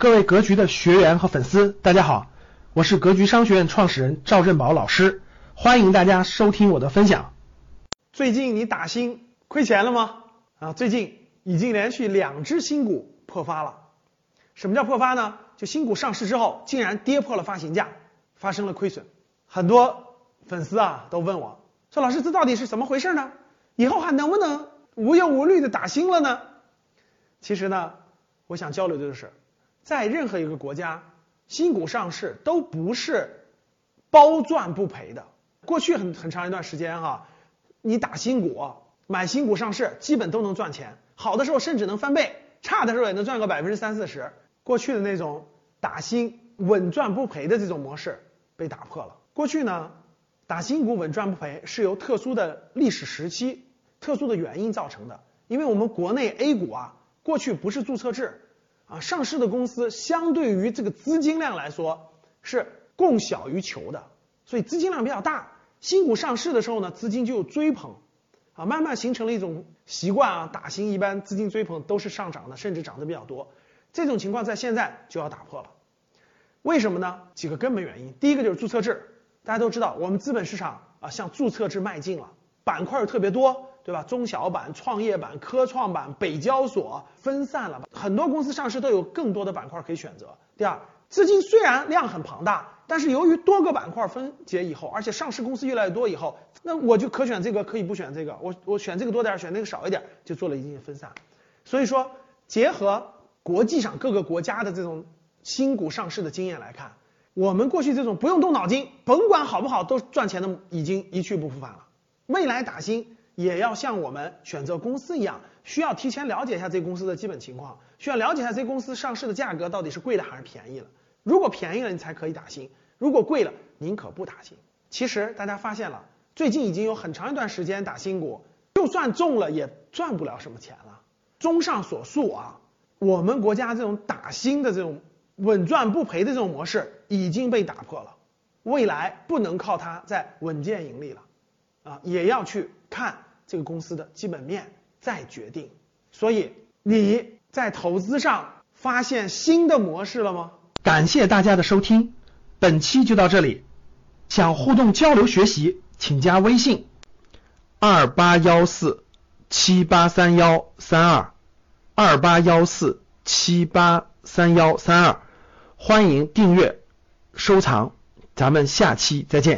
各位格局的学员和粉丝，大家好，我是格局商学院创始人赵振宝老师，欢迎大家收听我的分享。最近你打新亏钱了吗？啊，最近已经连续两只新股破发了。什么叫破发呢？就新股上市之后，竟然跌破了发行价，发生了亏损。很多粉丝啊都问我，说老师这到底是怎么回事呢？以后还能不能无忧无虑的打新了呢？其实呢，我想交流的就是。在任何一个国家，新股上市都不是包赚不赔的。过去很很长一段时间哈，你打新股、买新股上市，基本都能赚钱，好的时候甚至能翻倍，差的时候也能赚个百分之三四十。过去的那种打新稳赚不赔的这种模式被打破了。过去呢，打新股稳赚不赔是由特殊的历史时期、特殊的原因造成的，因为我们国内 A 股啊，过去不是注册制。啊，上市的公司相对于这个资金量来说是供小于求的，所以资金量比较大。新股上市的时候呢，资金就有追捧，啊，慢慢形成了一种习惯啊，打新一般资金追捧都是上涨的，甚至涨得比较多。这种情况在现在就要打破了。为什么呢？几个根本原因。第一个就是注册制，大家都知道，我们资本市场啊向注册制迈进了，板块特别多。对吧？中小板、创业板、科创板、北交所分散了，很多公司上市都有更多的板块可以选择。第二，资金虽然量很庞大，但是由于多个板块分解以后，而且上市公司越来越多以后，那我就可选这个，可以不选这个，我我选这个多点，选那个少一点，就做了一定的分散。所以说，结合国际上各个国家的这种新股上市的经验来看，我们过去这种不用动脑筋，甭管好不好都赚钱的，已经一去不复返了。未来打新。也要像我们选择公司一样，需要提前了解一下这公司的基本情况，需要了解一下这公司上市的价格到底是贵了还是便宜了。如果便宜了，你才可以打新；如果贵了，您可不打新。其实大家发现了，最近已经有很长一段时间打新股，就算中了也赚不了什么钱了。综上所述啊，我们国家这种打新的这种稳赚不赔的这种模式已经被打破了，未来不能靠它再稳健盈利了，啊，也要去看。这个公司的基本面再决定，所以你在投资上发现新的模式了吗？感谢大家的收听，本期就到这里。想互动交流学习，请加微信二八幺四七八三幺三二二八幺四七八三幺三二，欢迎订阅收藏，咱们下期再见。